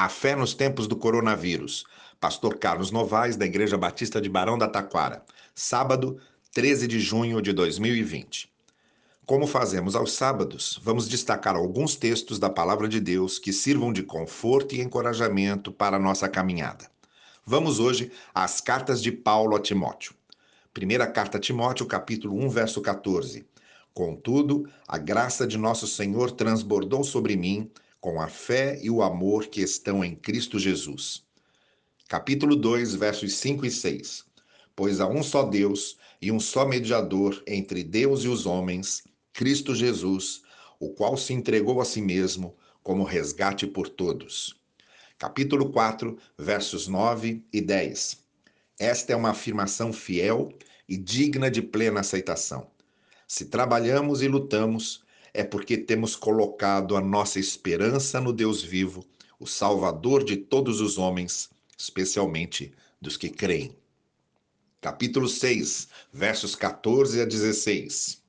A fé nos tempos do coronavírus. Pastor Carlos Novaes, da Igreja Batista de Barão da Taquara. Sábado, 13 de junho de 2020. Como fazemos aos sábados, vamos destacar alguns textos da Palavra de Deus que sirvam de conforto e encorajamento para a nossa caminhada. Vamos hoje às cartas de Paulo a Timóteo. Primeira carta a Timóteo, capítulo 1, verso 14. Contudo, a graça de nosso Senhor transbordou sobre mim com a fé e o amor que estão em Cristo Jesus. Capítulo 2, versos 5 e 6. Pois há um só Deus e um só mediador entre Deus e os homens, Cristo Jesus, o qual se entregou a si mesmo como resgate por todos. Capítulo 4, versos 9 e 10. Esta é uma afirmação fiel e digna de plena aceitação. Se trabalhamos e lutamos, é porque temos colocado a nossa esperança no Deus vivo, o Salvador de todos os homens, especialmente dos que creem. Capítulo 6, versos 14 a 16.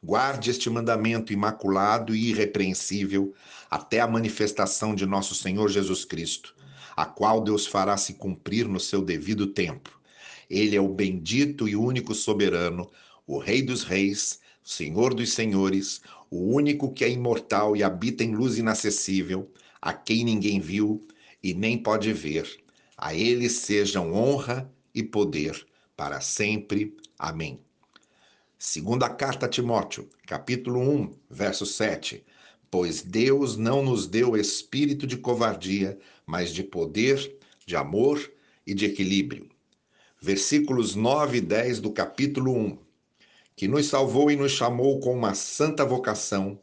Guarde este mandamento imaculado e irrepreensível até a manifestação de nosso Senhor Jesus Cristo, a qual Deus fará se cumprir no seu devido tempo. Ele é o bendito e único soberano, o Rei dos Reis, Senhor dos Senhores, o único que é imortal e habita em luz inacessível, a quem ninguém viu e nem pode ver. A ele sejam honra e poder para sempre. Amém. Segunda carta a Timóteo, capítulo 1, verso 7. Pois Deus não nos deu espírito de covardia, mas de poder, de amor e de equilíbrio. Versículos 9 e 10 do capítulo 1 que nos salvou e nos chamou com uma santa vocação,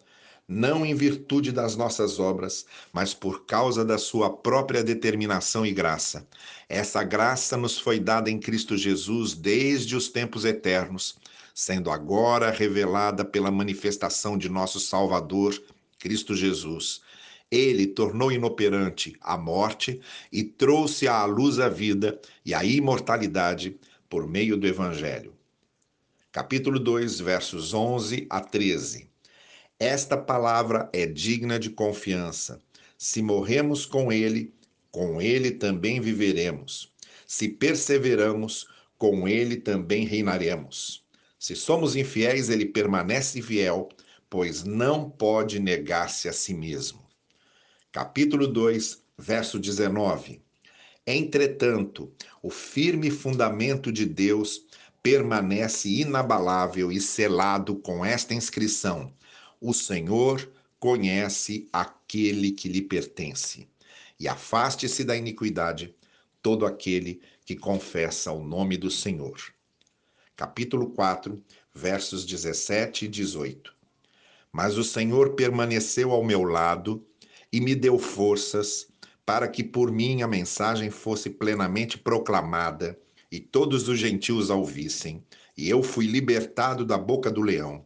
não em virtude das nossas obras, mas por causa da sua própria determinação e graça. Essa graça nos foi dada em Cristo Jesus desde os tempos eternos, sendo agora revelada pela manifestação de nosso Salvador, Cristo Jesus. Ele tornou inoperante a morte e trouxe à luz a vida e a imortalidade por meio do Evangelho capítulo 2, versos 11 a 13. Esta palavra é digna de confiança. Se morremos com ele, com ele também viveremos. Se perseveramos, com ele também reinaremos. Se somos infiéis, ele permanece fiel, pois não pode negar-se a si mesmo. Capítulo 2, verso 19. Entretanto, o firme fundamento de Deus permanece inabalável e selado com esta inscrição: O Senhor conhece aquele que lhe pertence. E afaste-se da iniquidade todo aquele que confessa o nome do Senhor. Capítulo 4, versos 17 e 18. Mas o Senhor permaneceu ao meu lado e me deu forças para que por mim a mensagem fosse plenamente proclamada e todos os gentios a ouvissem, e eu fui libertado da boca do leão.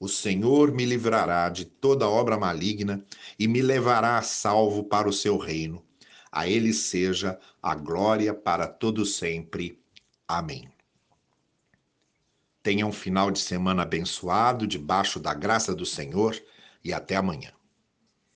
O Senhor me livrará de toda obra maligna e me levará a salvo para o seu reino. A ele seja a glória para todo sempre. Amém. Tenha um final de semana abençoado, debaixo da graça do Senhor, e até amanhã.